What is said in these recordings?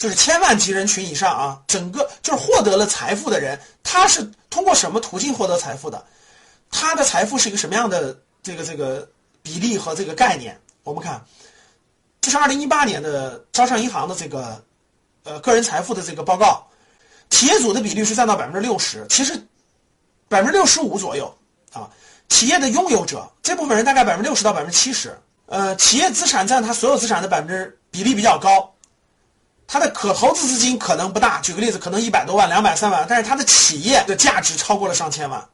就是千万级人群以上啊，整个就是获得了财富的人，他是通过什么途径获得财富的？他的财富是一个什么样的这个这个比例和这个概念？我们看，这是二零一八年的招商银行的这个呃个人财富的这个报告，企业组的比例是占到百分之六十，其实百分之六十五左右啊。企业的拥有者这部分人大概百分之六十到百分之七十，呃，企业资产占他所有资产的百分之比例比较高。他的可投资资金可能不大，举个例子，可能一百多万、两百、三万，但是他的企业的价值超过了上千万，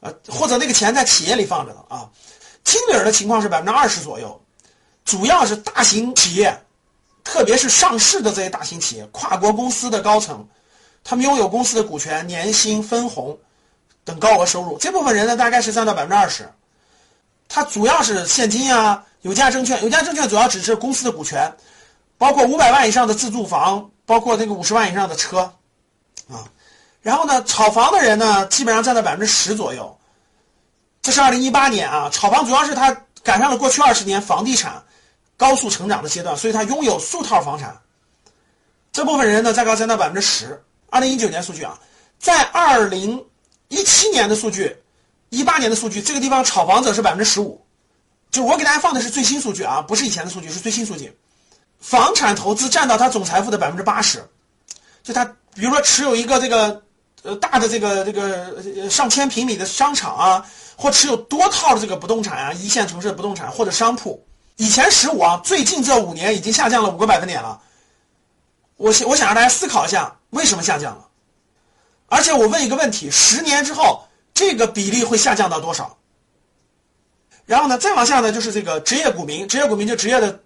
呃，或者那个钱在企业里放着呢啊。经理人的情况是百分之二十左右，主要是大型企业，特别是上市的这些大型企业、跨国公司的高层，他们拥有公司的股权、年薪、分红等高额收入，这部分人呢大概是占到百分之二十。他主要是现金啊，有价证券，有价证券主要指是公司的股权。包括五百万以上的自住房，包括这个五十万以上的车，啊，然后呢，炒房的人呢，基本上占到百分之十左右。这是二零一八年啊，炒房主要是他赶上了过去二十年房地产高速成长的阶段，所以他拥有数套房产。这部分人呢，再高占到百分之十。二零一九年数据啊，在二零一七年的数据，一八年的数据，这个地方炒房者是百分之十五。就我给大家放的是最新数据啊，不是以前的数据，是最新数据。房产投资占到他总财富的百分之八十，就他比如说持有一个这个呃大的这个这个上千平米的商场啊，或持有多套的这个不动产啊，一线城市的不动产或者商铺，以前十五啊，最近这五年已经下降了五个百分点了。我想我想让大家思考一下，为什么下降了？而且我问一个问题：十年之后这个比例会下降到多少？然后呢，再往下呢，就是这个职业股民，职业股民就职业的。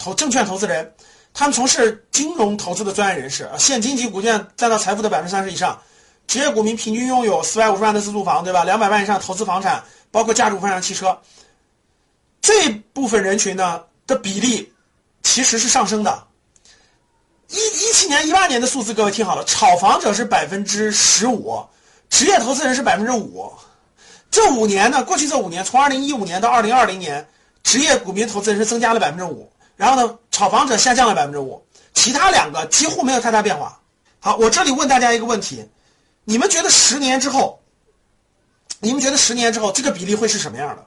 投证券投资人，他们从事金融投资的专业人士啊，现金及股权占到财富的百分之三十以上。职业股民平均拥有四百五十万的自住房，对吧？两百万以上投资房产，包括价值股份上汽车。这部分人群呢的比例其实是上升的。一一七年、一八年的数字，各位听好了，炒房者是百分之十五，职业投资人是百分之五。这五年呢，过去这五年，从二零一五年到二零二零年，职业股民投资人是增加了百分之五。然后呢，炒房者下降了百分之五，其他两个几乎没有太大变化。好，我这里问大家一个问题：你们觉得十年之后，你们觉得十年之后这个比例会是什么样的？